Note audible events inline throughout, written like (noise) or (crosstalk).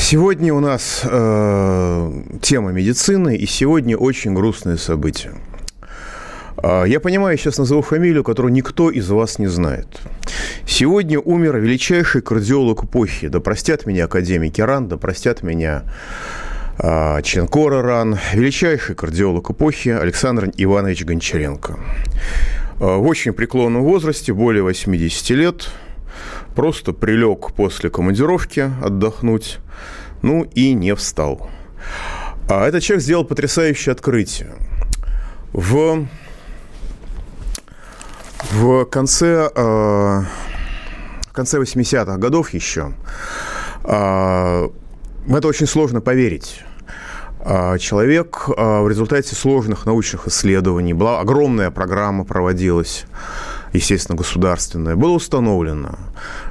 Сегодня у нас э, тема медицины, и сегодня очень грустное событие. Э, Я понимаю, я сейчас назову фамилию, которую никто из вас не знает. Сегодня умер величайший кардиолог эпохи. Да простят меня академики РАН, да простят меня э, Ченкора РАН. Величайший кардиолог эпохи Александр Иванович Гончаренко. Э, В очень преклонном возрасте, более 80 лет, просто прилег после командировки отдохнуть, ну и не встал. А этот человек сделал потрясающее открытие. В, в конце, э, конце 80-х годов еще э, это очень сложно поверить. А, Человек в результате сложных научных исследований, была огромная программа проводилась, естественно, государственная, было установлено,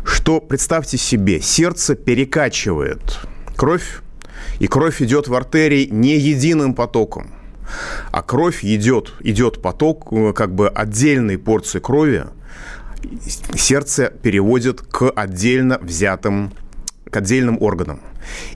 что, представьте себе, сердце перекачивает кровь, и кровь идет в артерии не единым потоком, а кровь идет, идет поток, э, как бы отдельной порции крови, сердце переводит к отдельно взятым, к отдельным органам.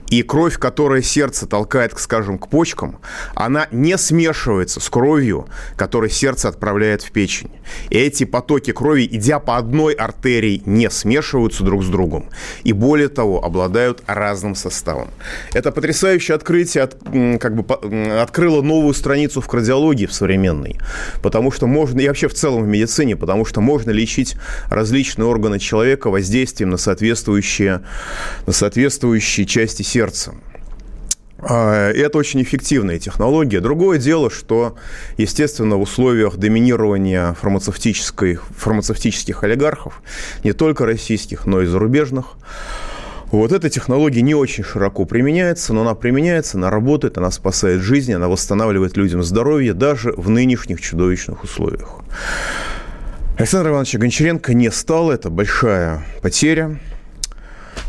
И кровь, которая сердце толкает, скажем, к почкам, она не смешивается с кровью, которую сердце отправляет в печень. И эти потоки крови, идя по одной артерии, не смешиваются друг с другом. И более того, обладают разным составом. Это потрясающее открытие от, как бы, открыло новую страницу в кардиологии в современной. Потому что можно, и вообще в целом в медицине, потому что можно лечить различные органы человека воздействием на соответствующие, на соответствующие части сердца. А, и Это очень эффективная технология. Другое дело, что, естественно, в условиях доминирования фармацевтической, фармацевтических олигархов, не только российских, но и зарубежных, вот эта технология не очень широко применяется, но она применяется, она работает, она спасает жизни, она восстанавливает людям здоровье даже в нынешних чудовищных условиях. Александр Иванович Гончаренко не стал, это большая потеря.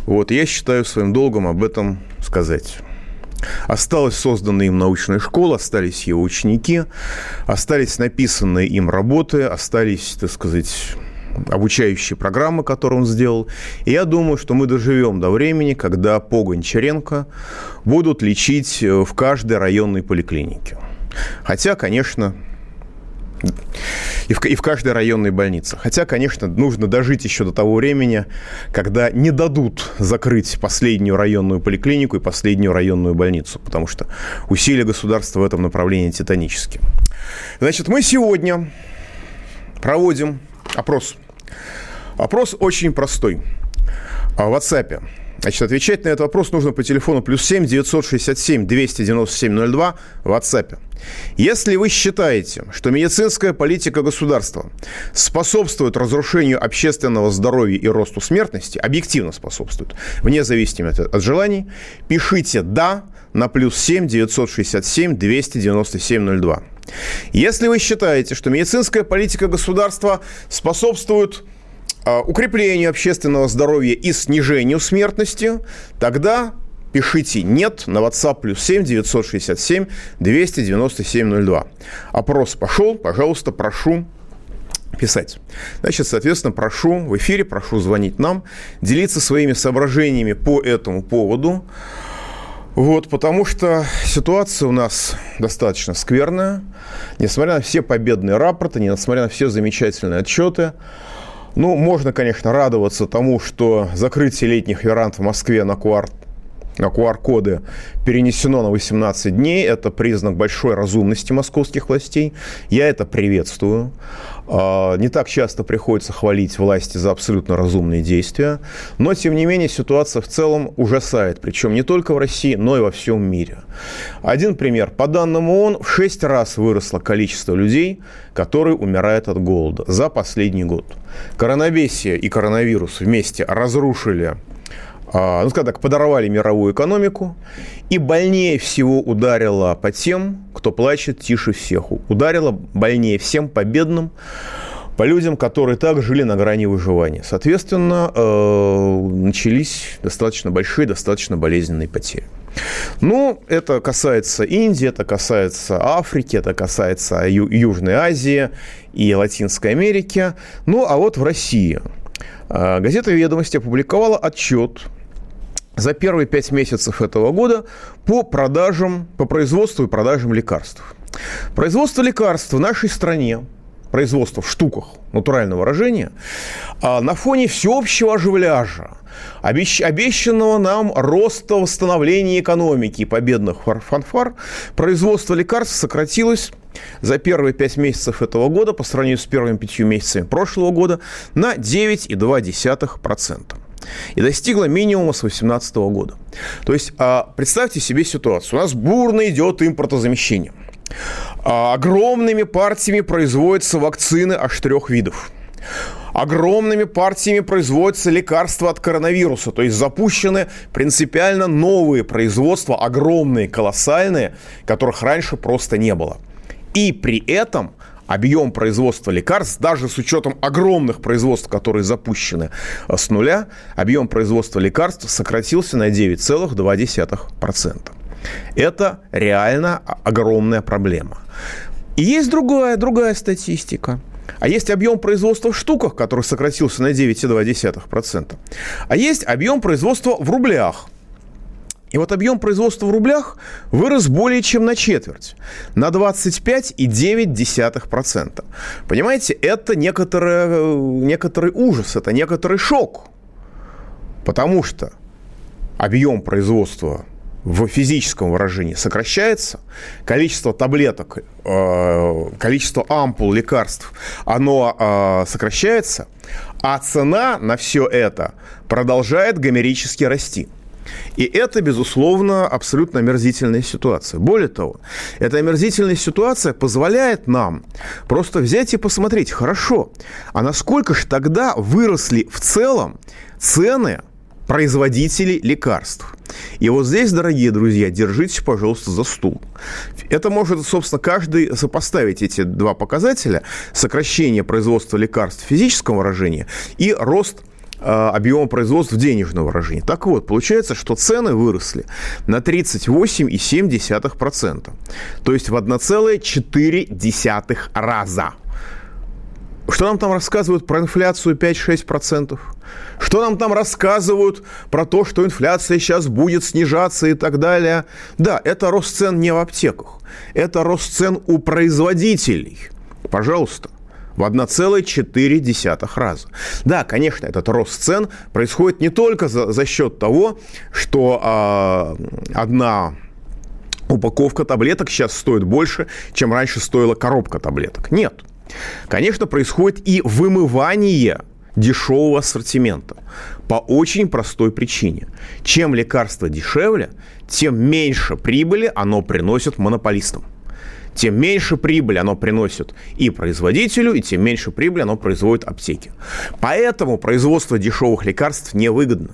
Вот, я считаю своим долгом об этом сказать. Осталась созданная им научная школа, остались его ученики, остались написанные им работы, остались, так сказать, обучающие программы, которые он сделал. И я думаю, что мы доживем до времени, когда по Гончаренко будут лечить э, в каждой районной поликлинике. Хотя, конечно, и в, и в каждой районной больнице. Хотя, конечно, нужно дожить еще до того времени, когда не дадут закрыть последнюю районную поликлинику и последнюю районную больницу, потому что усилия государства в этом направлении титанические. Значит, мы сегодня проводим опрос. Опрос очень простой. А, В WhatsApp. Значит, отвечать на этот вопрос нужно по телефону плюс 7 967 297 02 в WhatsApp. Если вы считаете, что медицинская политика государства способствует разрушению общественного здоровья и росту смертности, объективно способствует, вне зависимости от, желаний, пишите «да» на плюс 7 967 297 02. Если вы считаете, что медицинская политика государства способствует укреплению общественного здоровья и снижению смертности, тогда пишите «нет» на WhatsApp плюс 7 967 297 02. Опрос пошел, пожалуйста, прошу писать. Значит, соответственно, прошу в эфире, прошу звонить нам, делиться своими соображениями по этому поводу. Вот, потому что ситуация у нас достаточно скверная. Несмотря на все победные рапорты, несмотря на все замечательные отчеты, ну, можно, конечно, радоваться тому, что закрытие летних веранд в Москве на на QR-коды перенесено на 18 дней. Это признак большой разумности московских властей. Я это приветствую. А, Не так часто приходится хвалить власти за абсолютно разумные действия. Но, тем не менее, ситуация в целом ужасает. Причем не только в России, но и во всем мире. Один пример. По данным ООН, в 6 раз выросло количество людей, которые умирают от голода за последний год. Коронавесия и коронавирус вместе разрушили а, ну, скажем так, подорвали мировую экономику, и больнее всего ударило по тем, кто плачет тише всех. Ударило больнее всем по бедным, по людям, которые так жили на грани выживания. Соответственно, э, начались достаточно большие, достаточно болезненные потери. Ну, это касается Индии, это касается Африки, это касается Ю- Южной Азии и Латинской Америки. Ну, а вот в России э, газета «Ведомости» опубликовала отчет за первые пять месяцев этого года по продажам, по производству и продажам лекарств. Производство лекарств в нашей стране производства в штуках натурального выражения, а на фоне всеобщего оживляжа, обещанного нам роста восстановления экономики и победных фанфар, производство лекарств сократилось за первые пять месяцев этого года по сравнению с первыми пятью месяцами прошлого года на 9,2% и достигла минимума с 2018 года. То есть а, представьте себе ситуацию. У нас бурно идет импортозамещение – а, огромными партиями производятся вакцины аж трех видов. Огромными партиями производятся лекарства от коронавируса, то есть запущены принципиально новые производства, огромные, колоссальные, которых раньше просто не было. И при этом объем производства лекарств, даже с учетом огромных производств, которые запущены э, с нуля, объем производства лекарств сократился на 9,2%. Это реально огромная проблема. И есть другая, другая статистика. А есть объем производства в штуках, который сократился на 9,2%. А есть объем производства в рублях. И вот объем производства в рублях вырос более чем на четверть, на 25,9%. Понимаете, это некоторый, некоторый ужас, это некоторый шок. Потому что объем производства в физическом выражении сокращается, количество таблеток, э, количество ампул лекарств, оно э, сокращается, а цена на все это продолжает гомерически расти. И это, безусловно, абсолютно омерзительная ситуация. Более того, эта омерзительная ситуация позволяет нам просто взять и посмотреть, хорошо, а насколько же тогда выросли в целом цены производителей лекарств. И вот здесь, дорогие друзья, держитесь, пожалуйста, за стул. Это может, собственно, каждый сопоставить эти два показателя. Сокращение производства лекарств в физическом выражении и рост объема производства в денежном выражении. Так вот, получается, что цены выросли на 38,7%. То есть в 1,4 раза. Что нам там рассказывают про инфляцию 5-6%? Что нам там рассказывают про то, что инфляция сейчас будет снижаться и так далее? Да, это рост цен не в аптеках. Это рост цен у производителей. Пожалуйста в 1,4 раза. Да, конечно, этот рост цен происходит не только за, за счет того, что э, одна упаковка таблеток сейчас стоит больше, чем раньше стоила коробка таблеток. Нет. Конечно, происходит и вымывание дешевого ассортимента. По очень простой причине. Чем лекарство дешевле, тем меньше прибыли оно приносит монополистам. Тем меньше прибыли оно приносит и производителю, и тем меньше прибыли оно производит аптеке. Поэтому производство дешевых лекарств невыгодно.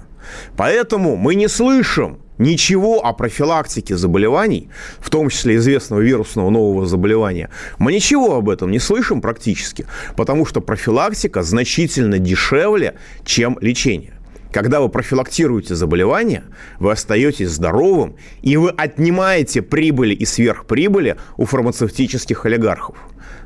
Поэтому мы не слышим ничего о профилактике заболеваний, в том числе известного вирусного нового заболевания, мы ничего об этом не слышим практически, потому что профилактика значительно дешевле, чем лечение. Когда вы профилактируете заболевание, вы остаетесь здоровым, и вы отнимаете прибыли и сверхприбыли у фармацевтических олигархов.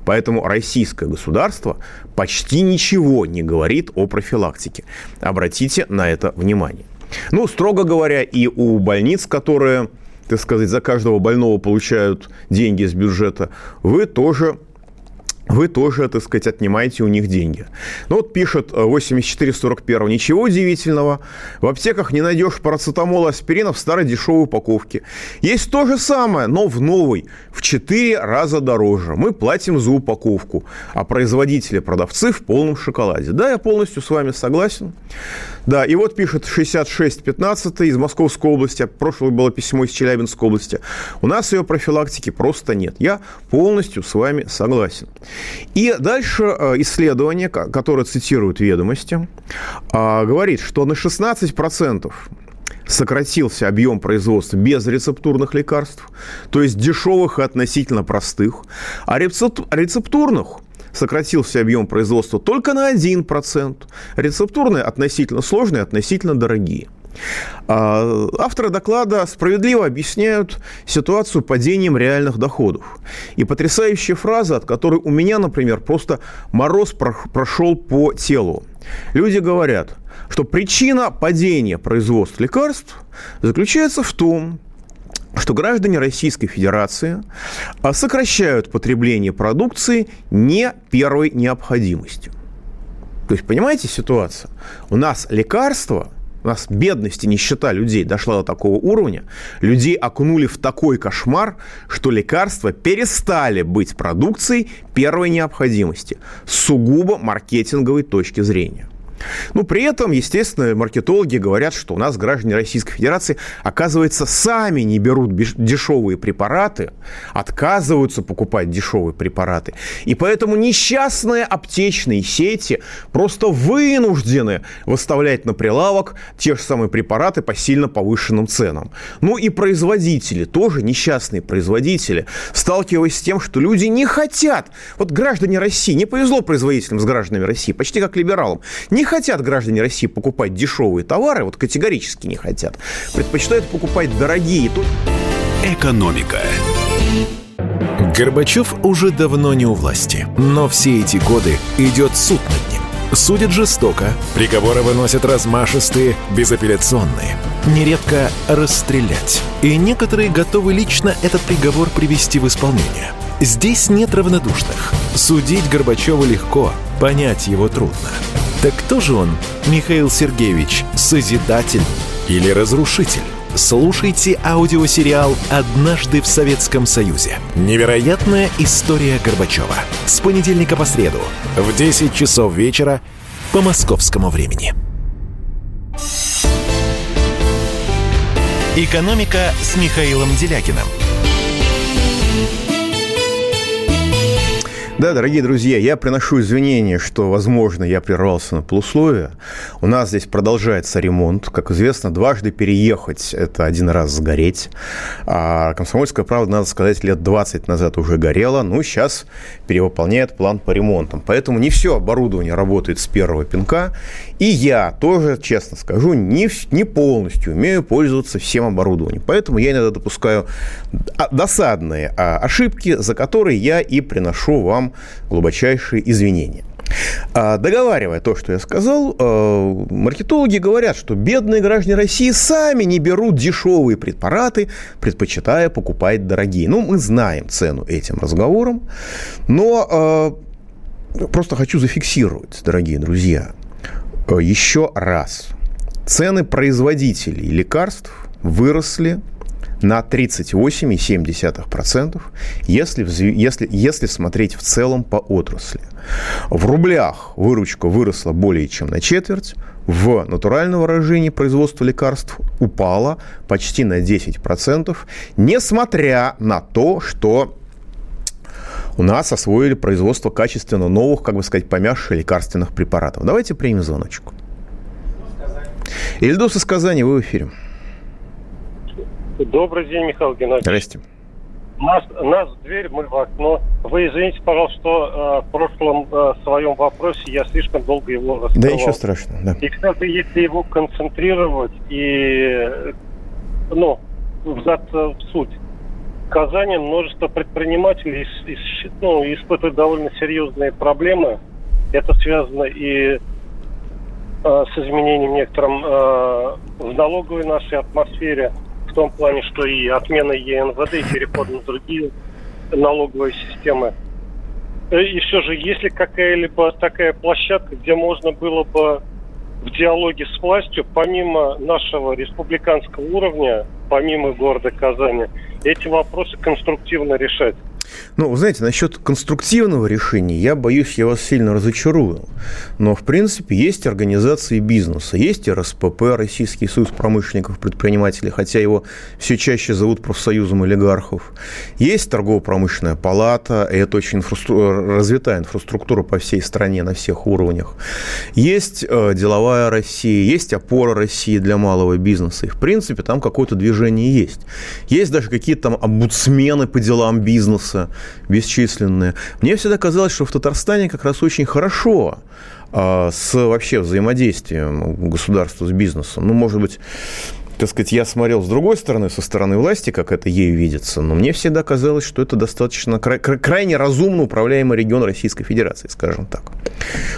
Поэтому российское государство почти ничего не говорит о профилактике. Обратите на это внимание. Ну, строго говоря, и у больниц, которые, так сказать, за каждого больного получают деньги из бюджета, вы тоже вы тоже, так сказать, отнимаете у них деньги. Ну вот пишет 8441. Э, Ничего удивительного. В аптеках не найдешь парацетамола, аспирина в старой дешевой упаковке. Есть то же самое, но в новой. В 4 раза дороже. Мы платим за упаковку. А производители, продавцы в полном шоколаде. Да, я полностью с вами согласен. Да, и вот пишет 6615 из Московской области. Прошлое было письмо из Челябинской области. У нас ее профилактики просто нет. Я полностью с вами согласен. И дальше э, исследование, которое цитирует ведомости, э, говорит, что на 16% сократился объем производства безрецептурных лекарств, то есть дешевых и относительно простых, а рецептурных сократился объем производства только на 1%. Рецептурные относительно сложные, относительно дорогие. А, авторы доклада справедливо объясняют ситуацию падением реальных доходов. И потрясающая фраза, от которой у меня, например, просто мороз прошел по телу. Люди говорят, что причина падения производства лекарств заключается в том, что граждане Российской Федерации а, сокращают потребление продукции не первой необходимости. То есть, понимаете ситуацию? У нас лекарства у нас бедность и нищета людей дошла до такого уровня, людей окунули в такой кошмар, что лекарства перестали быть продукцией первой необходимости с сугубо маркетинговой точки зрения. Ну, при этом, естественно, маркетологи говорят, что у нас граждане Российской Федерации, оказывается, сами не берут дешевые препараты, отказываются покупать дешевые препараты. И поэтому несчастные аптечные сети просто вынуждены выставлять на прилавок те же самые препараты по сильно повышенным ценам. Ну и производители, тоже несчастные производители, сталкиваясь с тем, что люди не хотят, вот граждане России, не повезло производителям с гражданами России, почти как либералам, не хотят граждане России покупать дешевые товары, вот категорически не хотят. Предпочитают покупать дорогие. Экономика. Горбачев уже давно не у власти, но все эти годы идет суд над ним. Судят жестоко, приговоры выносят размашистые, безапелляционные. Нередко расстрелять. И некоторые готовы лично этот приговор привести в исполнение. Здесь нет равнодушных. Судить Горбачева легко, понять его трудно. Так кто же он, Михаил Сергеевич, созидатель или разрушитель? Слушайте аудиосериал «Однажды в Советском Союзе». Невероятная история Горбачева. С понедельника по среду в 10 часов вечера по московскому времени. «Экономика» с Михаилом Делякиным – Да, дорогие друзья, я приношу извинения, что, возможно, я прервался на полусловие. У нас здесь продолжается ремонт. Как известно, дважды переехать – это один раз сгореть. А «Комсомольская правда», надо сказать, лет 20 назад уже горела. Ну, сейчас перевыполняет план по ремонтам. Поэтому не все оборудование работает с первого пинка. И я тоже, честно скажу, не, не полностью умею пользоваться всем оборудованием. Поэтому я иногда допускаю досадные а, ошибки, за которые я и приношу вам глубочайшие извинения. А, договаривая то, что я сказал, а, маркетологи говорят, что бедные граждане России сами не берут дешевые препараты, предпочитая покупать дорогие. Ну, мы знаем цену этим разговорам, но просто хочу зафиксировать, дорогие друзья – Э, еще раз. Цены производителей лекарств выросли на 38,7%, если, если, если смотреть в целом по отрасли. В рублях выручка выросла более чем на четверть, в натуральном выражении производство лекарств упало почти на 10%, несмотря на то, что у нас освоили производство качественно новых, как бы сказать, помягче лекарственных препаратов. Давайте примем звоночек. Ильдус из Казани, вы в эфире. Добрый день, Михаил Геннадьевич. Здрасте. Нас, нас в дверь, мы в окно. Вы извините, пожалуйста, что э, в прошлом э, своем вопросе я слишком долго его раскрывал. Да ничего страшного, да. И, кстати, если его концентрировать и, ну, взад в суть, в Казани множество предпринимателей ис, ис, ну, испытывают довольно серьезные проблемы. Это связано и э, с изменением некоторым э, в налоговой нашей атмосфере, том плане, что и отмена ЕНВД, и переход на другие налоговые системы. Э, и все же, если какая-либо такая площадка, где можно было бы в диалоге с властью, помимо нашего республиканского уровня, помимо города Казани, эти вопросы конструктивно решать. Ну, вы знаете, насчет конструктивного решения, я боюсь, я вас сильно разочарую. Но, в принципе, есть организации бизнеса, есть РСПП, Российский союз промышленников, предпринимателей, хотя его все чаще зовут профсоюзом олигархов. Есть торгово-промышленная палата, и это очень инфраструк... развитая инфраструктура по всей стране на всех уровнях. Есть э, деловая Россия, есть опора России для малого бизнеса. И, в принципе, там какое-то движение есть. Есть даже какие-то там омбудсмены по делам бизнеса, бесчисленные. Мне всегда казалось, что в Татарстане как раз очень хорошо а, с вообще взаимодействием государства с бизнесом. Ну, может быть, так сказать, я смотрел с другой стороны, со стороны власти, как это ей видится, но мне всегда казалось, что это достаточно край, крайне разумно управляемый регион Российской Федерации, скажем так.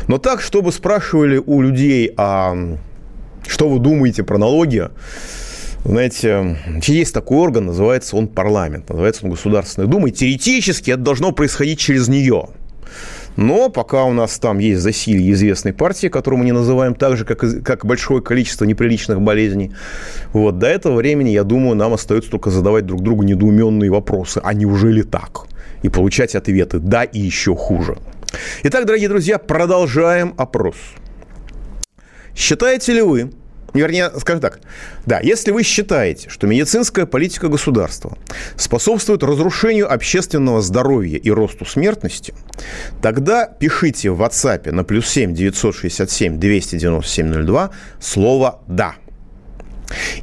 Но так, чтобы спрашивали у людей, а что вы думаете про налоги, знаете, есть такой орган, называется он парламент, называется он Государственная Дума, и теоретически это должно происходить через нее. Но пока у нас там есть засилье известной партии, которую мы не называем так же, как, как большое количество неприличных болезней, вот, до этого времени, я думаю, нам остается только задавать друг другу недоуменные вопросы. А неужели так? И получать ответы «да» и еще хуже. Итак, дорогие друзья, продолжаем опрос. Считаете ли вы, вернее, скажем так, да, если вы считаете, что медицинская политика государства способствует разрушению общественного здоровья и росту смертности, тогда пишите в WhatsApp на плюс 7 967 297 02 слово «да».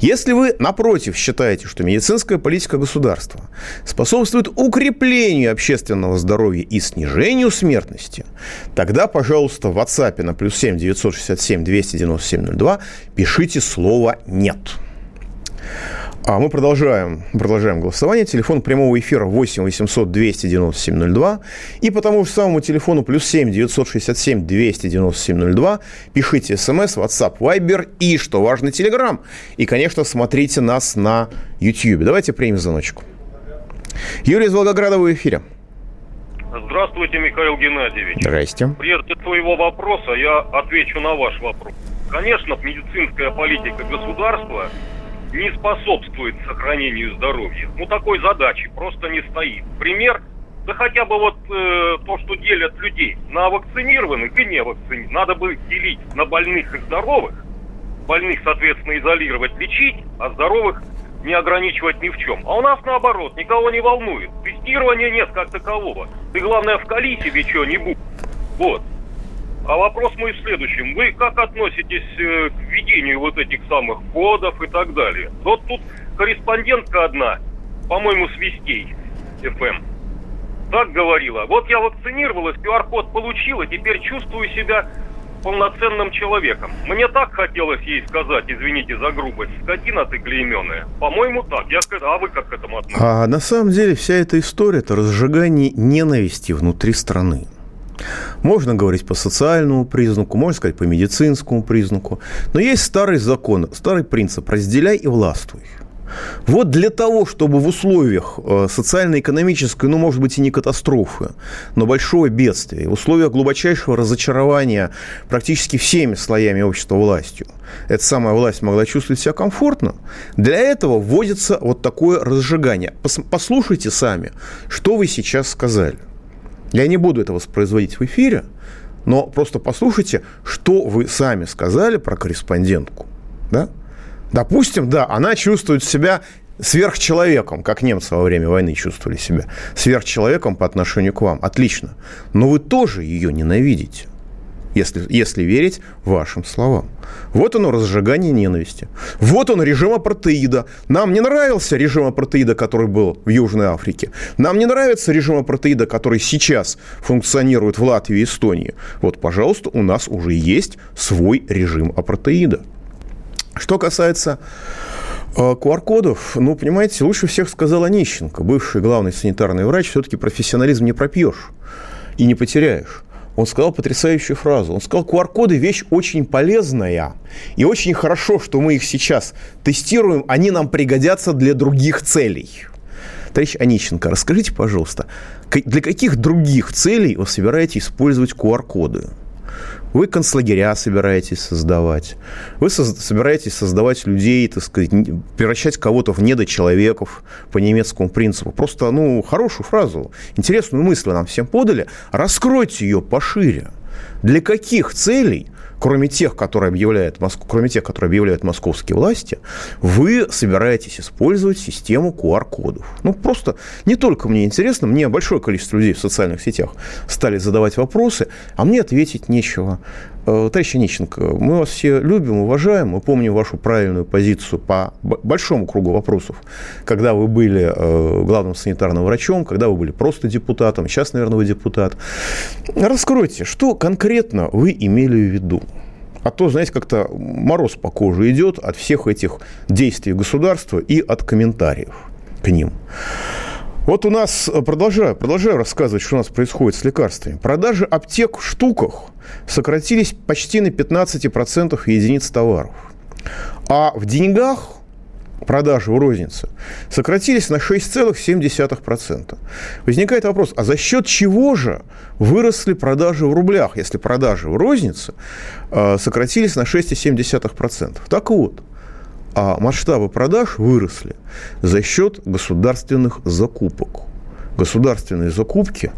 Если вы, напротив, считаете, что медицинская политика государства способствует укреплению общественного здоровья и снижению смертности, тогда, пожалуйста, в WhatsApp на плюс 7 967 297 02 пишите слово «нет». А мы продолжаем, продолжаем голосование. Телефон прямого эфира 8 800 297 02. И по тому же самому телефону плюс 7 967 297 02 пишите смс, WhatsApp, Viber и, что важно, Telegram. И, конечно, смотрите нас на YouTube. Давайте примем звоночку. Юрий из Волгограда в эфире. Здравствуйте, Михаил Геннадьевич. Здрасте. Прежде своего вопроса я отвечу на ваш вопрос. Конечно, медицинская политика государства не способствует сохранению здоровья. Ну, такой задачи просто не стоит. Пример, да хотя бы вот э, то, что делят людей на вакцинированных и не вакцинированных. Надо бы делить на больных и здоровых. Больных, соответственно, изолировать, лечить, а здоровых не ограничивать ни в чем. А у нас наоборот, никого не волнует. Тестирования нет как такового. Ты, главное, вкали себе что-нибудь. Вот. А вопрос мой в следующем. Вы как относитесь э, к введению вот этих самых кодов и так далее? Вот тут корреспондентка одна, по-моему, с Вестей ФМ, так говорила. Вот я вакцинировалась, QR-код получила, теперь чувствую себя полноценным человеком. Мне так хотелось ей сказать, извините за грубость, скотина ты клейменная. По-моему, так. Я, а вы как к этому относитесь? А на самом деле вся эта история – это разжигание ненависти внутри страны. Можно говорить по социальному признаку, можно сказать по медицинскому признаку. Но есть старый закон, старый принцип – разделяй и властвуй. Вот для того, чтобы в условиях э, социально-экономической, ну, может быть, и не катастрофы, но большого бедствия, в условиях глубочайшего разочарования практически всеми слоями общества властью, эта самая власть могла чувствовать себя комфортно, для этого вводится вот такое разжигание. Послушайте сами, что вы сейчас сказали – я не буду это воспроизводить в эфире, но просто послушайте, что вы сами сказали про корреспондентку. Да? Допустим, да, она чувствует себя сверхчеловеком, как немцы во время войны чувствовали себя, сверхчеловеком по отношению к вам. Отлично. Но вы тоже ее ненавидите если, если верить вашим словам. Вот оно разжигание ненависти. Вот он режим апартеида. Нам не нравился режим апартеида, который был в Южной Африке. Нам не нравится режим апартеида, который сейчас функционирует в Латвии и Эстонии. Вот, пожалуйста, у нас уже есть свой режим апартеида. Что касается QR-кодов, ну, понимаете, лучше всех сказал Онищенко, бывший главный санитарный врач, все-таки профессионализм не пропьешь и не потеряешь он сказал потрясающую фразу. Он сказал, QR-коды – вещь очень полезная. И очень хорошо, что мы их сейчас тестируем. Они нам пригодятся для других целей. Товарищ Онищенко, расскажите, пожалуйста, для каких других целей вы собираетесь использовать QR-коды? Вы концлагеря собираетесь создавать. Вы со- собираетесь создавать людей, так сказать, превращать кого-то в недочеловеков по немецкому принципу. Просто, ну, хорошую фразу, интересную мысль нам всем подали. Раскройте ее пошире. Для каких целей кроме тех, которые объявляют, кроме тех, которые объявляют московские власти, вы собираетесь использовать систему QR-кодов. Ну, просто не только мне интересно, мне большое количество людей в социальных сетях стали задавать вопросы, а мне ответить нечего. Э, товарищ Онищенко, мы вас все любим, уважаем, мы помним вашу правильную позицию по большому кругу вопросов, когда вы были э, главным санитарным врачом, когда вы были просто депутатом, сейчас, наверное, вы депутат. Раскройте, что конкретно вы имели в виду? А то, знаете, как-то мороз по коже идет от всех этих действий государства и от комментариев к ним. Вот у нас, э, продолжаю, продолжаю рассказывать, что у нас происходит с лекарствами. Продажи аптек в штуках сократились почти на 15% единиц товаров. А в деньгах продажи в рознице сократились на 6,7%. Возникает вопрос, а за счет чего же выросли продажи в рублях, если продажи в рознице э, сократились на 6,7%? Так вот, а масштабы продаж выросли за счет государственных закупок. Государственные закупки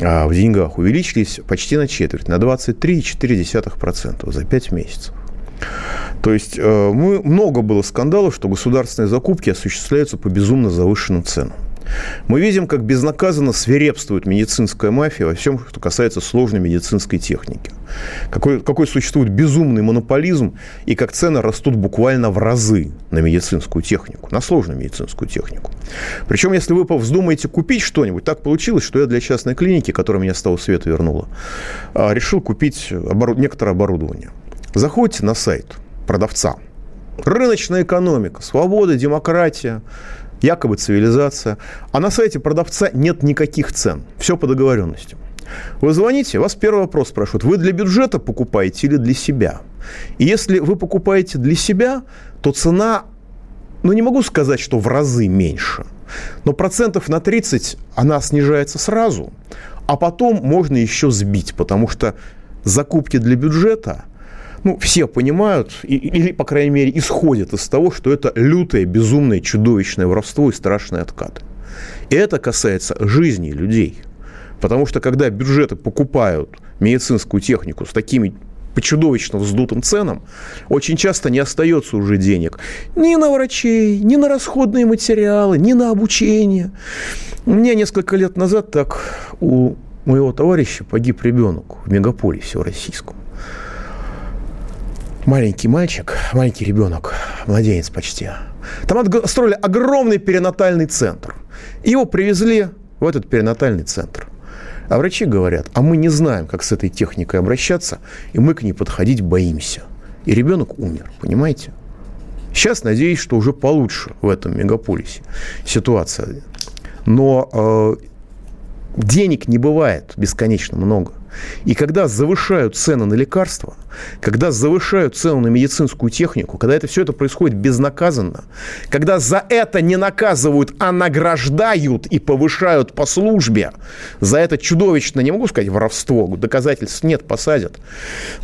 а, в деньгах увеличились почти на четверть, на 23,4% за 5 месяцев. То есть э, мы, много было скандалов, что государственные закупки осуществляются по безумно завышенным ценам. Мы видим, как безнаказанно свирепствует медицинская мафия во всем, что касается сложной медицинской техники. Какой, какой существует безумный монополизм и как цены растут буквально в разы на медицинскую технику, на сложную медицинскую технику. Причем, если вы вздумаете купить что-нибудь, так получилось, что я для частной клиники, которая меня с того света вернула, а, решил купить оборуд... некоторое оборудование. Заходите на сайт продавца. Рыночная экономика, свобода, демократия, якобы цивилизация. А на сайте продавца нет никаких цен. Все по договоренности. Вы звоните, вас первый вопрос спрашивают, вы для бюджета покупаете или для себя? И если вы покупаете для себя, то цена, ну не могу сказать, что в разы меньше, но процентов на 30 она снижается сразу, а потом можно еще сбить, потому что закупки для бюджета – ну, все понимают, или, по крайней мере, исходят из того, что это лютое, безумное, чудовищное воровство и страшный откат. И это касается жизни людей. Потому что когда бюджеты покупают медицинскую технику с такими по чудовищно вздутым ценам, очень часто не остается уже денег ни на врачей, ни на расходные материалы, ни на обучение. У меня несколько лет назад так у моего товарища погиб ребенок в мегаполисе российском маленький мальчик, маленький ребенок, младенец почти. Там строили огромный перинатальный центр. Его привезли в этот перинатальный центр. А врачи говорят, а мы не знаем, как с этой техникой обращаться, и мы к ней подходить боимся. И ребенок умер, понимаете? Сейчас надеюсь, что уже получше в этом мегаполисе ситуация. Но э, денег не бывает бесконечно много. И когда завышают цены на лекарства, когда завышают цену на медицинскую технику, когда это все это происходит безнаказанно, когда за это не наказывают, а награждают и повышают по службе, за это чудовищно, не могу сказать воровство, доказательств нет, посадят,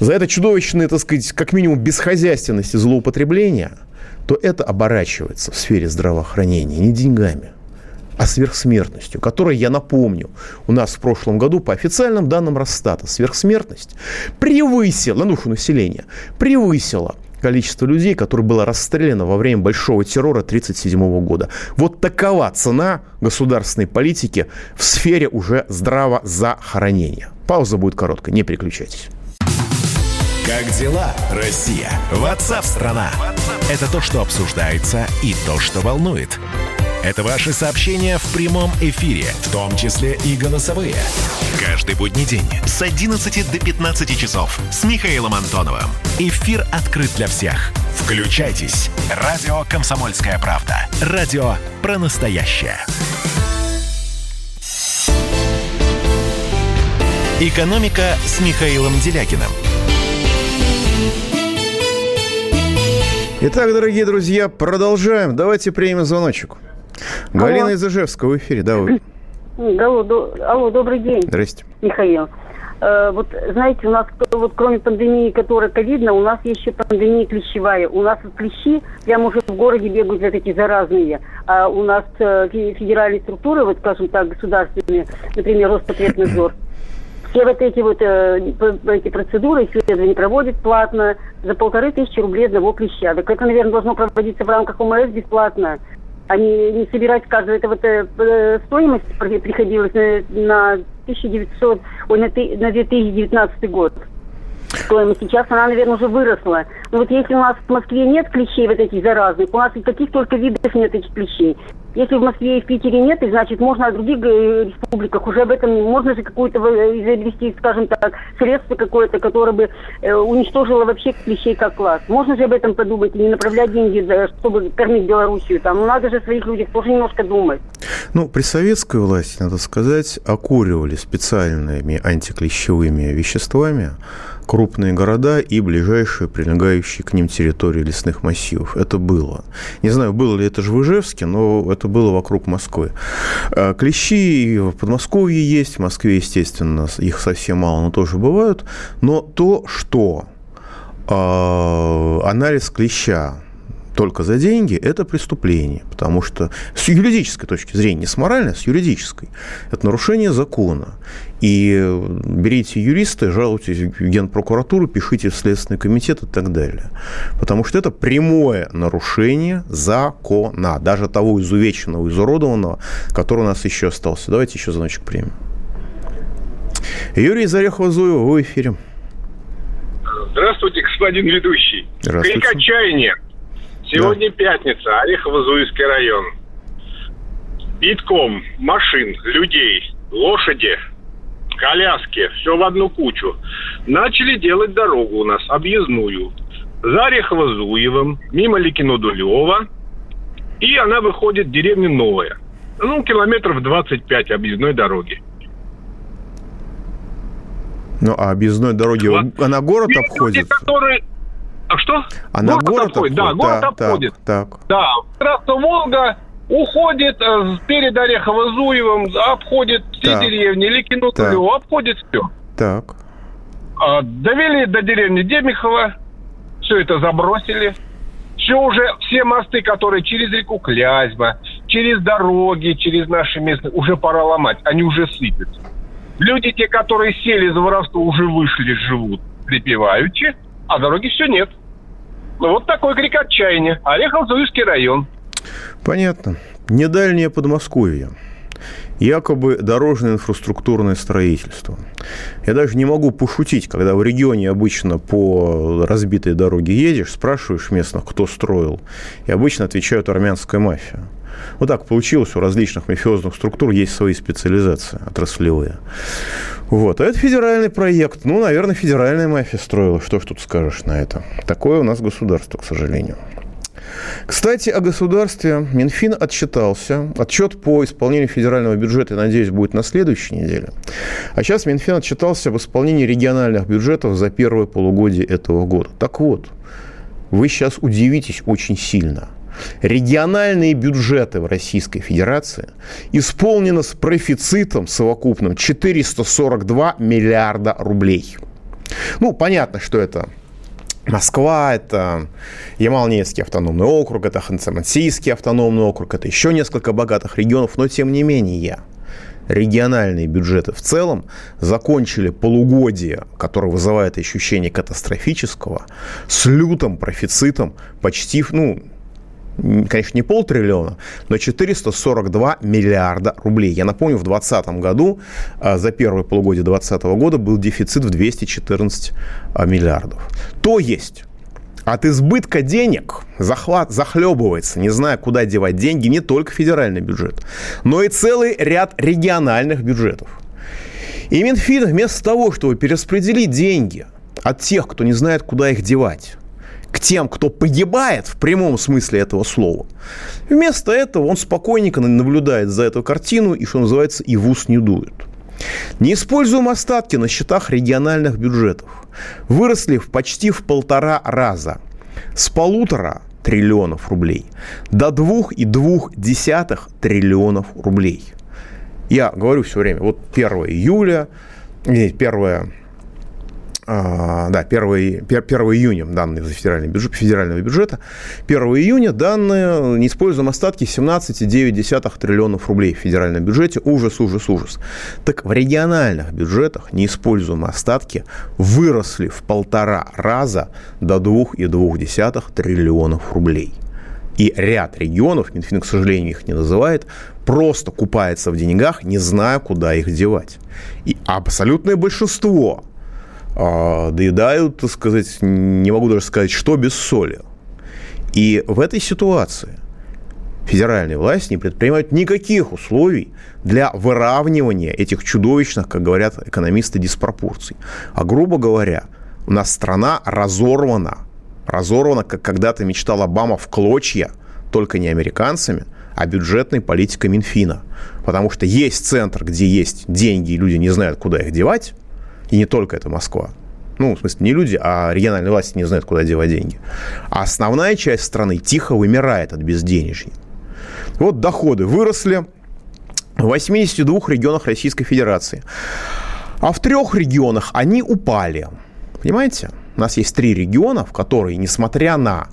за это чудовищное, так сказать, как минимум бесхозяйственность и злоупотребление, то это оборачивается в сфере здравоохранения не деньгами – а сверхсмертностью, которая, я напомню, у нас в прошлом году по официальным данным Росстата сверхсмертность превысила, на душу населения, превысила количество людей, которое было расстреляно во время большого террора 1937 года. Вот такова цена государственной политики в сфере уже здравоохранения. Пауза будет короткая, не переключайтесь. Как дела, Россия? Ватсап-страна! Это то, что обсуждается и то, что волнует. Это ваши сообщения в прямом эфире, в том числе и голосовые. Каждый будний день с 11 до 15 часов с Михаилом Антоновым. Эфир открыт для всех. Включайтесь. Радио «Комсомольская правда». Радио про настоящее. «Экономика» с Михаилом Делякиным. Итак, дорогие друзья, продолжаем. Давайте примем звоночек. Галина из Ижевска в эфире, да. Вы... Алло, до... Алло, добрый день. Здрасте. Михаил. Э, вот, знаете, у нас, вот кроме пандемии, которая ковидна, у нас еще пандемия клещевая. У нас клещи прямо уже в городе бегают вот эти заразные. А у нас э, федеральные структуры, вот, скажем так, государственные, например, Роспотребнадзор, все вот эти вот э, эти процедуры, исследования проводят платно за полторы тысячи рублей одного клеща. Так это, наверное, должно проводиться в рамках ОМС бесплатно. Они не собирать каждую. Это вот э, стоимость приходилась на, на 1900, ой, на, на 2019 год стоимость. Сейчас она, наверное, уже выросла. Но вот если у нас в Москве нет клещей вот этих заразных, у нас каких только видов нет этих клещей. Если в Москве и в Питере нет, и значит можно в других э, республиках уже об этом можно же какую-то э, изобрести, скажем так, средство какое-то, которое бы э, уничтожило вообще клещей как класс. Можно же об этом подумать и не направлять деньги, чтобы кормить Белоруссию. Там надо же о своих людях тоже немножко думать. Ну, при советской власти, надо сказать, окуривали специальными антиклещевыми веществами крупные города и ближайшие прилегающие к ним территории лесных массивов. Это было. Не знаю, было ли это же в Ижевске, но это было вокруг Москвы. Э, клещи в Подмосковье есть, в Москве, естественно, их совсем мало, но тоже бывают. Но то, что э, анализ клеща только за деньги, это преступление. Потому что с юридической точки зрения, не с моральной, а с юридической, это нарушение закона. И берите юриста, жалуйтесь в Генпрокуратуру, пишите в Следственный комитет и так далее. Потому что это прямое нарушение закона, даже того изувеченного, изуродованного, который у нас еще остался. Давайте еще звоночек примем. Юрий Зарехова-Зуева, вы в эфире. Здравствуйте, господин ведущий. Здравствуйте. Крик отчаяния. Сегодня да. пятница, Орехово-Зуевский район. Битком машин, людей, лошади, коляски, все в одну кучу. Начали делать дорогу у нас, объездную. За Орехово-Зуевым, мимо Ликино-Дулева. И она выходит в деревню Новая. Ну, километров 25 объездной дороги. Ну, а объездной дороги, вот. она город обходит? Люди, которые, что? А на город обходит? Да, город да, обходит. Так, так. Да, трасса Волга уходит э, перед Орехово-Зуевым, обходит все так. деревни, Ликино-Тулево, обходит все. Так. А, довели до деревни Демихова, все это забросили. Все уже, все мосты, которые через реку Клязьма, через дороги, через наши места, уже пора ломать. Они уже сыпятся. Люди, те, которые сели за воровство, уже вышли, живут припеваючи, а дороги все нет. Ну, вот такой крик отчаяния. Орехов-Зуевский район. Понятно. Недальнее Подмосковье. Якобы дорожное инфраструктурное строительство. Я даже не могу пошутить, когда в регионе обычно по разбитой дороге едешь, спрашиваешь местных, кто строил, и обычно отвечают армянская мафия. Вот так получилось, у различных мафиозных структур есть свои специализации отраслевые. Вот. А это федеральный проект. Ну, наверное, федеральная мафия строила. Что ж тут скажешь на это? Такое у нас государство, к сожалению. Кстати, о государстве. Минфин отчитался. Отчет по исполнению федерального бюджета, я надеюсь, будет на следующей неделе. А сейчас Минфин отчитался об исполнении региональных бюджетов за первое полугодие этого года. Так вот, вы сейчас удивитесь очень сильно – региональные бюджеты в Российской Федерации исполнены с профицитом совокупным 442 миллиарда рублей. Ну, понятно, что это Москва, это Ямал-Ненецкий автономный округ, это Ханты-Мансийский автономный округ, это еще несколько богатых регионов, но тем не менее региональные бюджеты в целом закончили полугодие, которое вызывает ощущение катастрофического, с лютым профицитом почти, ну, конечно, не полтриллиона, но 442 миллиарда рублей. Я напомню, в 2020 году, а, за первое полугодие 2020 года, был дефицит в 214 а, миллиардов. То есть от избытка денег захват, захлебывается, не зная, куда девать деньги, не только федеральный бюджет, но и целый ряд региональных бюджетов. И Минфин вместо того, чтобы перераспределить деньги от тех, кто не знает, куда их девать, к тем, кто погибает в прямом смысле этого слова. Вместо этого он спокойненько наблюдает за эту картину и, что называется, и в ус не дует. Не используем остатки на счетах региональных бюджетов. Выросли в почти в полтора раза. С полутора триллионов рублей до двух и двух десятых триллионов рублей. Я говорю все время, вот 1 июля, первое, а, да, 1, 1 июня данные за федеральный бюджет, федерального бюджета. 1 июня данные не используем остатки 17,9 триллионов рублей в федеральном бюджете. Ужас, ужас, ужас. Так в региональных бюджетах неиспользуемые остатки выросли в полтора раза до 2,2 триллионов рублей. И ряд регионов, Минфин, к сожалению, их не называет, просто купается в деньгах, не зная, куда их девать. И абсолютное большинство а, доедают, так сказать, не могу даже сказать, что без соли. И в этой ситуации федеральные власти не предпринимают никаких условий для выравнивания этих чудовищных, как говорят экономисты, диспропорций. А грубо говоря, у нас страна разорвана, разорвана, как когда-то мечтал Обама, в клочья, только не американцами, а бюджетной политикой Минфина. Потому что есть центр, где есть деньги, и люди не знают, куда их девать, и не только это Москва. Ну, в смысле, не люди, а региональные власти не знают, куда девать деньги. А основная часть страны тихо вымирает от безденежья. Вот доходы выросли в 82 регионах Российской Федерации. А в трех регионах они упали. Понимаете? У нас есть три региона, в которые, несмотря на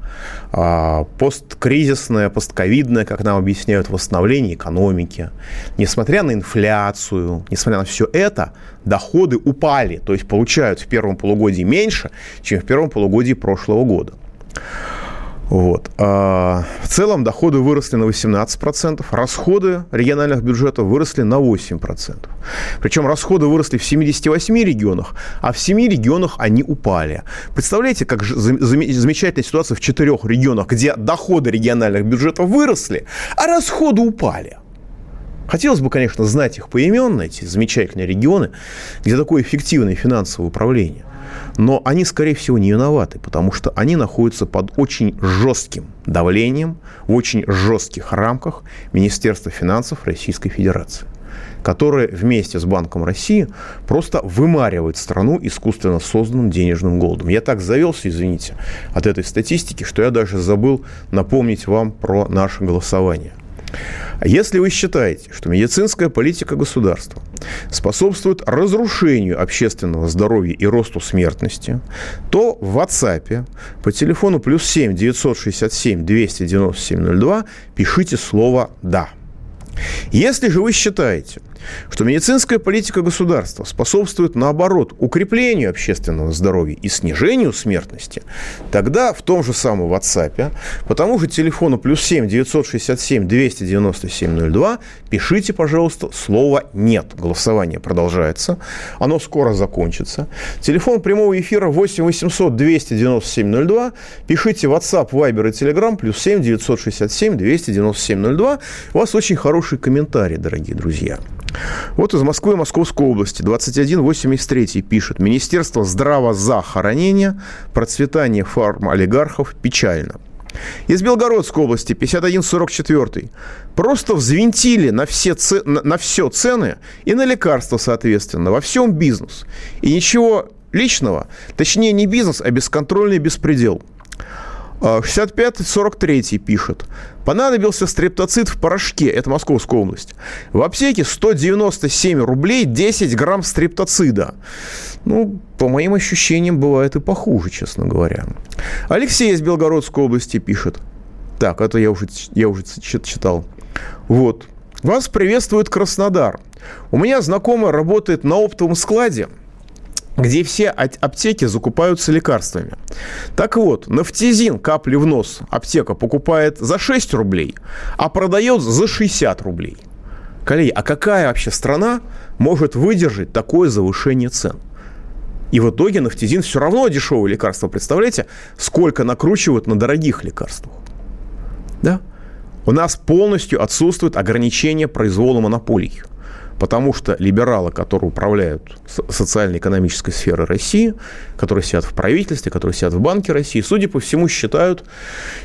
э, посткризисное, постковидное, как нам объясняют, восстановление экономики, несмотря на инфляцию, несмотря на все это, доходы упали, то есть получают в первом полугодии меньше, чем в первом полугодии прошлого года. Вот. А в целом доходы выросли на 18%, расходы региональных бюджетов выросли на 8%. Причем расходы выросли в 78 регионах, а в 7 регионах они упали. Представляете, как замечательная ситуация в четырех регионах, где доходы региональных бюджетов выросли, а расходы упали. Хотелось бы, конечно, знать их поименно, эти замечательные регионы, где такое эффективное финансовое управление. Но они, скорее всего, не виноваты, потому что они находятся под очень жестким давлением, в очень жестких рамках Министерства финансов Российской Федерации которое вместе с Банком России просто вымаривает страну искусственно созданным денежным голодом. Я так завелся, извините, от этой статистики, что я даже забыл напомнить вам про наше голосование. Если вы считаете, что медицинская политика государства способствует разрушению общественного здоровья и росту смертности, то в WhatsApp по телефону плюс 7 967 297 02 пишите слово «да». Если же вы считаете, что медицинская политика государства способствует, наоборот, укреплению общественного здоровья и снижению смертности, тогда в том же самом WhatsApp, по тому же телефону плюс 7 967 297 02 пишите, пожалуйста, слово «нет». Голосование продолжается. Оно скоро закончится. Телефон прямого эфира 8 800 297 02. Пишите WhatsApp, Viber и Telegram плюс 7 967 297 02. У вас очень хороший комментарий, дорогие друзья. Вот из Москвы Московской области 2183 пишет. Министерство здравоохранения, процветание фарм олигархов печально. Из Белгородской области 5144. Просто взвинтили на все, ц... на все цены и на лекарства, соответственно, во всем бизнес. И ничего личного, точнее не бизнес, а бесконтрольный беспредел. 65-43 а, пишет. Понадобился стрептоцит в порошке. Это Московская область. В аптеке 197 рублей 10 грамм стрептоцида. Ну, по моим ощущениям, бывает и похуже, честно говоря. Алексей из Белгородской области пишет. Так, это я уже, я уже читал. Вот. Вас приветствует Краснодар. У меня знакомая работает на оптовом складе – где все аптеки закупаются лекарствами. Так вот, нафтизин капли в нос аптека покупает за 6 рублей, а продает за 60 рублей. Коллеги, а какая вообще страна может выдержать такое завышение цен? И в итоге нафтизин все равно дешевое лекарство. Представляете, сколько накручивают на дорогих лекарствах? Да? У нас полностью отсутствует ограничение произвола монополий потому что либералы, которые управляют социально-экономической сферой России, которые сидят в правительстве, которые сидят в Банке России, судя по всему, считают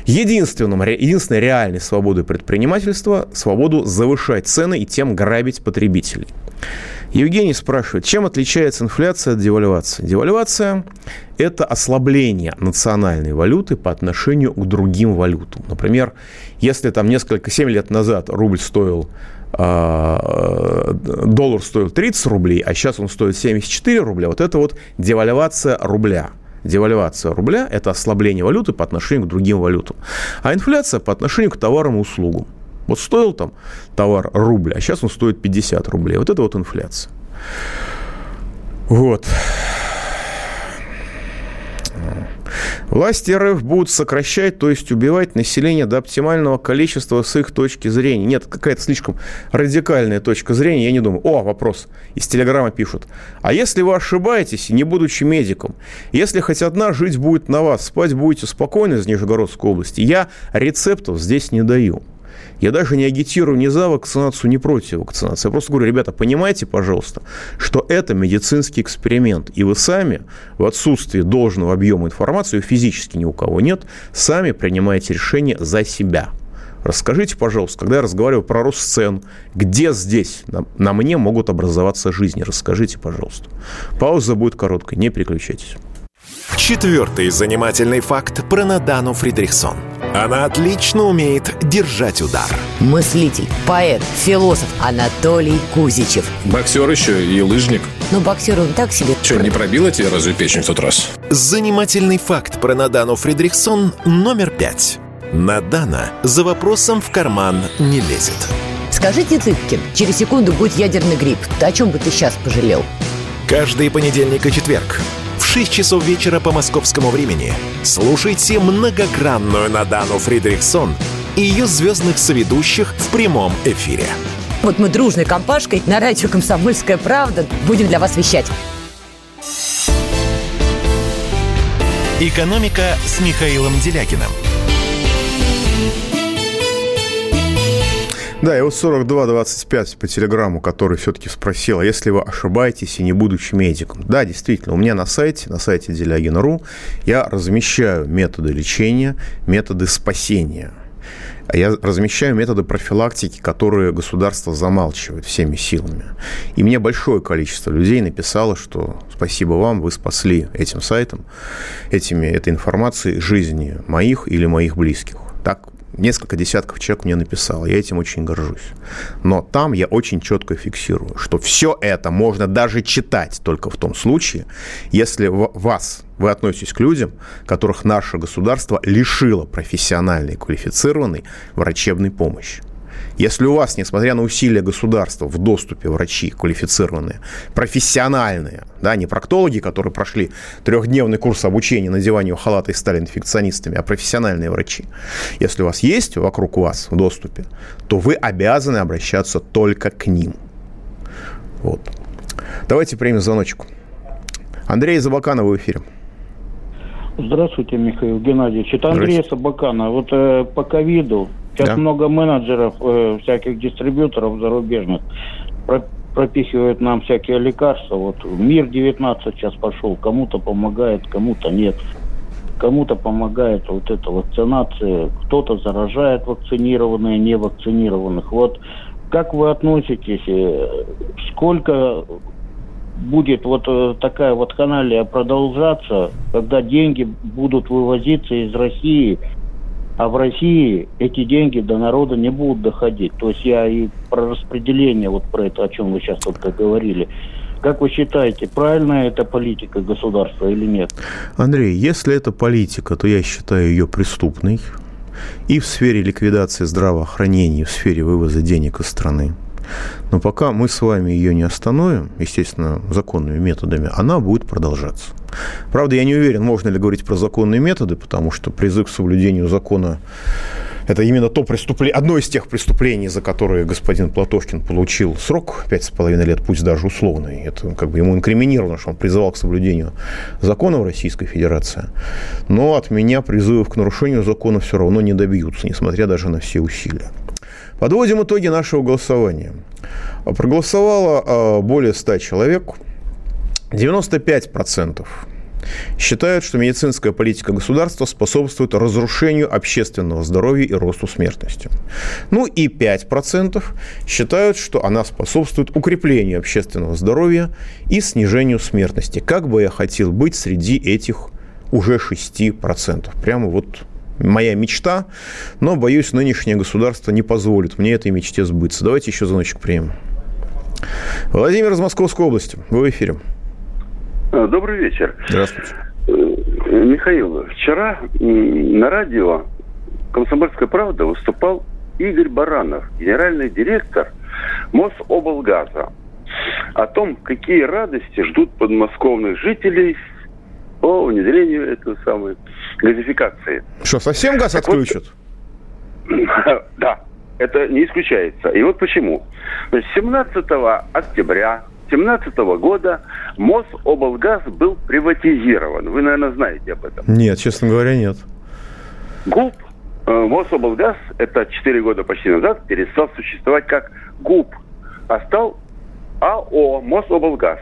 единственным, единственной реальной свободой предпринимательства свободу завышать цены и тем грабить потребителей. Евгений спрашивает, чем отличается инфляция от девальвации? Девальвация – это ослабление национальной валюты по отношению к другим валютам. Например, если там несколько, 7 лет назад рубль стоил доллар стоил 30 рублей, а сейчас он стоит 74 рубля, вот это вот девальвация рубля. Девальвация рубля – это ослабление валюты по отношению к другим валютам. А инфляция по отношению к товарам и услугам. Вот стоил там товар рубль, а сейчас он стоит 50 рублей. Вот это вот инфляция. Вот. Власти РФ будут сокращать, то есть убивать население до оптимального количества с их точки зрения. Нет, какая-то слишком радикальная точка зрения, я не думаю. О, вопрос. Из телеграмма пишут. А если вы ошибаетесь, не будучи медиком, если хоть одна жить будет на вас, спать будете спокойно из Нижегородской области, я рецептов здесь не даю. Я даже не агитирую ни за вакцинацию, ни против вакцинации. Я просто говорю, ребята, понимайте, пожалуйста, что это медицинский эксперимент. И вы сами в отсутствии должного объема информации, физически ни у кого нет, сами принимаете решение за себя. Расскажите, пожалуйста, когда я разговариваю про рост цен, где здесь на, на мне могут образоваться жизни? Расскажите, пожалуйста. Пауза будет короткой, не переключайтесь. Четвертый занимательный факт про Надану Фридрихсон. Она отлично умеет держать удар. Мыслитель, поэт, философ Анатолий Кузичев. Боксер еще и лыжник. Ну, боксер он так себе. Че, не пробила тебе разве печень в тот раз? Занимательный факт про Надану Фридрихсон номер пять. Надана за вопросом в карман не лезет. Скажите, Цыпкин, через секунду будет ядерный грипп. Ты о чем бы ты сейчас пожалел? Каждый понедельник и четверг в 6 часов вечера по московскому времени слушайте многогранную Надану Фридрихсон и ее звездных соведущих в прямом эфире. Вот мы дружной компашкой на радио «Комсомольская правда» будем для вас вещать. «Экономика» с Михаилом Делякиным – Да, и вот 42-25 по телеграмму, который все-таки спросил, а если вы ошибаетесь и не будучи медиком? Да, действительно, у меня на сайте, на сайте Делягина.ру я размещаю методы лечения, методы спасения. Я размещаю методы профилактики, которые государство замалчивает всеми силами. И мне большое количество людей написало, что спасибо вам, вы спасли этим сайтом, этими, этой информацией жизни моих или моих близких. Так несколько десятков человек мне написало. Я этим очень горжусь. Но там я очень четко фиксирую, что все это можно даже читать только в том случае, если вас, вы относитесь к людям, которых наше государство лишило профессиональной, квалифицированной врачебной помощи. Если у вас, несмотря на усилия государства в доступе врачи квалифицированные, профессиональные, да, не проктологи, которые прошли трехдневный курс обучения надеванию халата и стали инфекционистами, а профессиональные врачи, если у вас есть вокруг вас в доступе, то вы обязаны обращаться только к ним. Вот. Давайте примем звоночек. Андрей Забаканов в эфире. Здравствуйте, Михаил Геннадьевич. Это Андрей Собакана. Вот э, по ковиду Сейчас да. много менеджеров, э, всяких дистрибьюторов зарубежных про пропихивают нам всякие лекарства. Вот мир 19 сейчас пошел, кому-то помогает, кому-то нет. Кому-то помогает вот эта вакцинация, кто-то заражает вакцинированные, невакцинированных. Вот как вы относитесь, э, сколько будет вот э, такая вот каналия продолжаться, когда деньги будут вывозиться из России – а в России эти деньги до народа не будут доходить. То есть я и про распределение, вот про это, о чем вы сейчас только говорили. Как вы считаете, правильная это политика государства или нет? Андрей, если это политика, то я считаю ее преступной и в сфере ликвидации здравоохранения, и в сфере вывоза денег из страны. Но пока мы с вами ее не остановим, естественно, законными методами, она будет продолжаться. Правда, я не уверен, можно ли говорить про законные методы, потому что призыв к соблюдению закона это именно то преступление, одно из тех преступлений, за которые господин Платошкин получил срок пять с половиной лет, пусть даже условный. Это как бы ему инкриминировано, что он призывал к соблюдению законов Российской Федерации. Но от меня призывов к нарушению закона все равно не добьются, несмотря даже на все усилия. Подводим итоги нашего голосования. Проголосовало а, более 100 человек. 95% считают, что медицинская политика государства способствует разрушению общественного здоровья и росту смертности. Ну и 5% считают, что она способствует укреплению общественного здоровья и снижению смертности. Как бы я хотел быть среди этих уже 6%. Прямо вот моя мечта, но, боюсь, нынешнее государство не позволит мне этой мечте сбыться. Давайте еще звоночек примем. Владимир из Московской области. Вы в эфире. А, добрый вечер. Здравствуйте. Э, Михаил, вчера на радио «Комсомольская правда» выступал Игорь Баранов, генеральный директор Мособлгаза, о том, какие радости ждут подмосковных жителей по внедрению этой самой газификации. Что, совсем газ так отключат? Вот, (laughs) да, это не исключается. И вот почему. Значит, 17 октября 2017 года Мособлгаз был приватизирован. Вы, наверное, знаете об этом. Нет, честно говоря, нет. ГУП, э, Мособлгаз, это 4 года почти назад, перестал существовать как ГУП, а стал АО Мособлгаз.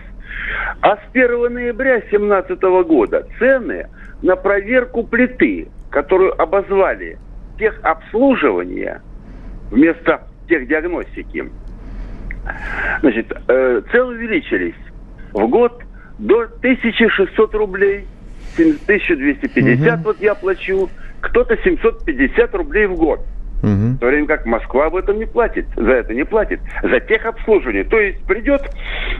А с 1 ноября 2017 года цены на проверку плиты, которую обозвали техобслуживание вместо техдиагностики, значит, э, цены увеличились в год до 1600 рублей, 1250 угу. вот я плачу, кто-то 750 рублей в год. Угу. В то время как Москва об этом не платит, за это не платит, за техобслуживание. То есть придет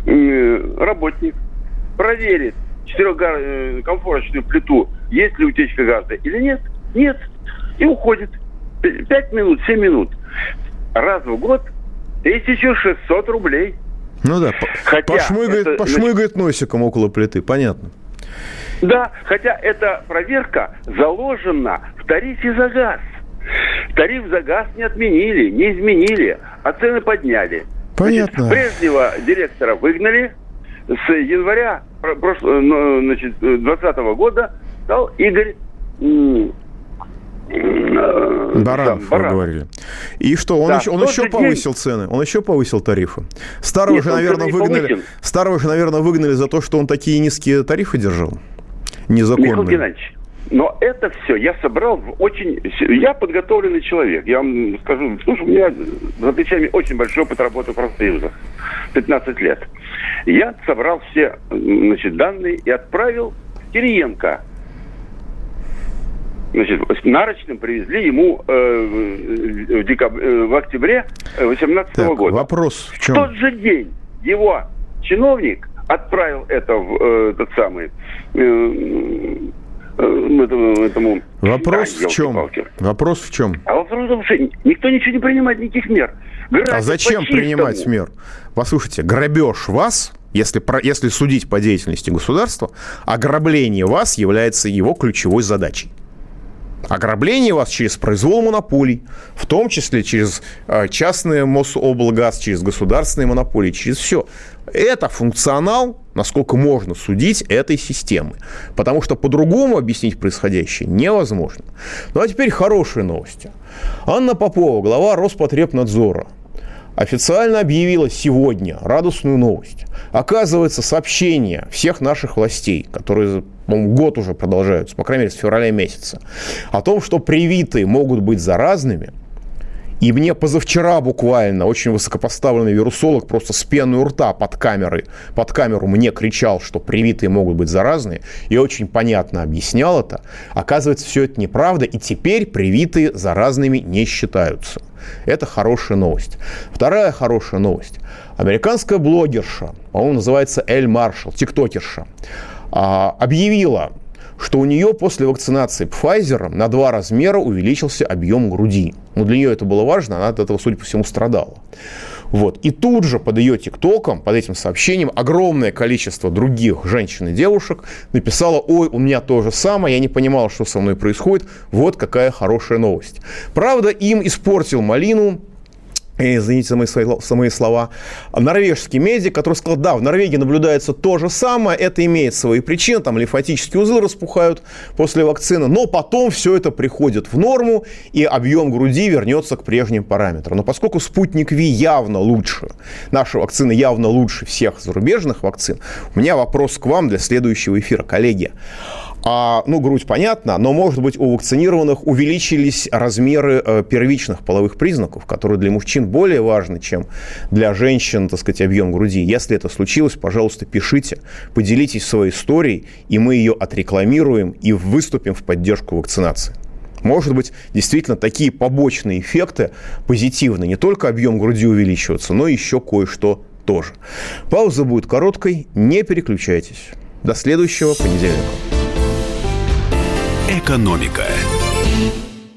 э, работник, проверит четырехкомфорочную плиту, есть ли утечка газа или нет, нет, и уходит. Пять минут, семь минут. Раз в год 1600 рублей. Ну да, хотя пошмыгает, это, пошмыгает носиком около плиты, понятно. Да, хотя эта проверка заложена в тарифе за газ. Тариф за газ не отменили, не изменили, а цены подняли. Понятно. Значит, прежнего директора выгнали. С января прошлого, ну, значит, 2020 года стал Игорь Баранов, вы говорили. И что, он да, еще, он еще повысил день... цены, он еще повысил тарифы. Старого Нет, же, наверное, выгнали. Повысил. Старого же, наверное, выгнали за то, что он такие низкие тарифы держал. Незаконные. Михаил Геннадьевич, но это все я собрал в очень... Я подготовленный человек. Я вам скажу, слушай, у меня за плечами очень большой опыт работы в профсоюзах. 15 лет. Я собрал все значит, данные и отправил Кириенко Значит, с нарочным привезли ему э, в, декаб... Э, в октябре 2018 -го года. Вопрос в чем? В тот же день его чиновник отправил это в э, этот самый э этому, этому вопрос да, в чем? Палки. Вопрос в чем? А вопрос в том, что никто ничего не принимает, никаких мер. Грабят а зачем принимать мер? Послушайте, грабеж вас, если, про, если судить по деятельности государства, ограбление вас является его ключевой задачей. Ограбление вас через произвол монополий, в том числе через э, частные Мособлгаз, через государственные монополии, через все. Это функционал, насколько можно судить, этой системы. Потому что по-другому объяснить происходящее невозможно. Ну а теперь хорошие новости. Анна Попова, глава Роспотребнадзора, официально объявила сегодня радостную новость. Оказывается, сообщения всех наших властей, которые год уже продолжаются, по крайней мере, с февраля месяца, о том, что привитые могут быть заразными, и мне позавчера буквально очень высокопоставленный вирусолог просто с пеной у рта под камерой, под камеру мне кричал, что привитые могут быть заразные, и очень понятно объяснял это. Оказывается, все это неправда, и теперь привитые заразными не считаются. Это хорошая новость. Вторая хорошая новость. Американская блогерша, по-моему, называется Эль Маршалл, тиктокерша, а, объявила, что у нее после вакцинации Pfizer на два размера увеличился объем груди. Ну, для нее это было важно, она от этого, судя по всему, страдала. Вот. И тут же под ее тиктоком, под этим сообщением, огромное количество других женщин и девушек написало, ой, у меня то же самое, я не понимал, что со мной происходит, вот какая хорошая новость. Правда, им испортил малину извините за мои, за мои слова, норвежский медик, который сказал, да, в Норвегии наблюдается то же самое, это имеет свои причины, там лимфатические узлы распухают после вакцины, но потом все это приходит в норму, и объем груди вернется к прежним параметрам. Но поскольку спутник Ви явно лучше, наша вакцина явно лучше всех зарубежных вакцин, у меня вопрос к вам для следующего эфира, коллеги. А, ну, грудь понятно, но, может быть, у вакцинированных увеличились размеры э, первичных половых признаков, которые для мужчин более важны, чем для женщин, так сказать, объем груди. Если это случилось, пожалуйста, пишите, поделитесь своей историей, и мы ее отрекламируем и выступим в поддержку вакцинации. Может быть, действительно такие побочные эффекты позитивные. Не только объем груди увеличиваться, но еще кое-что тоже. Пауза будет короткой, не переключайтесь. До следующего понедельника. Экономика.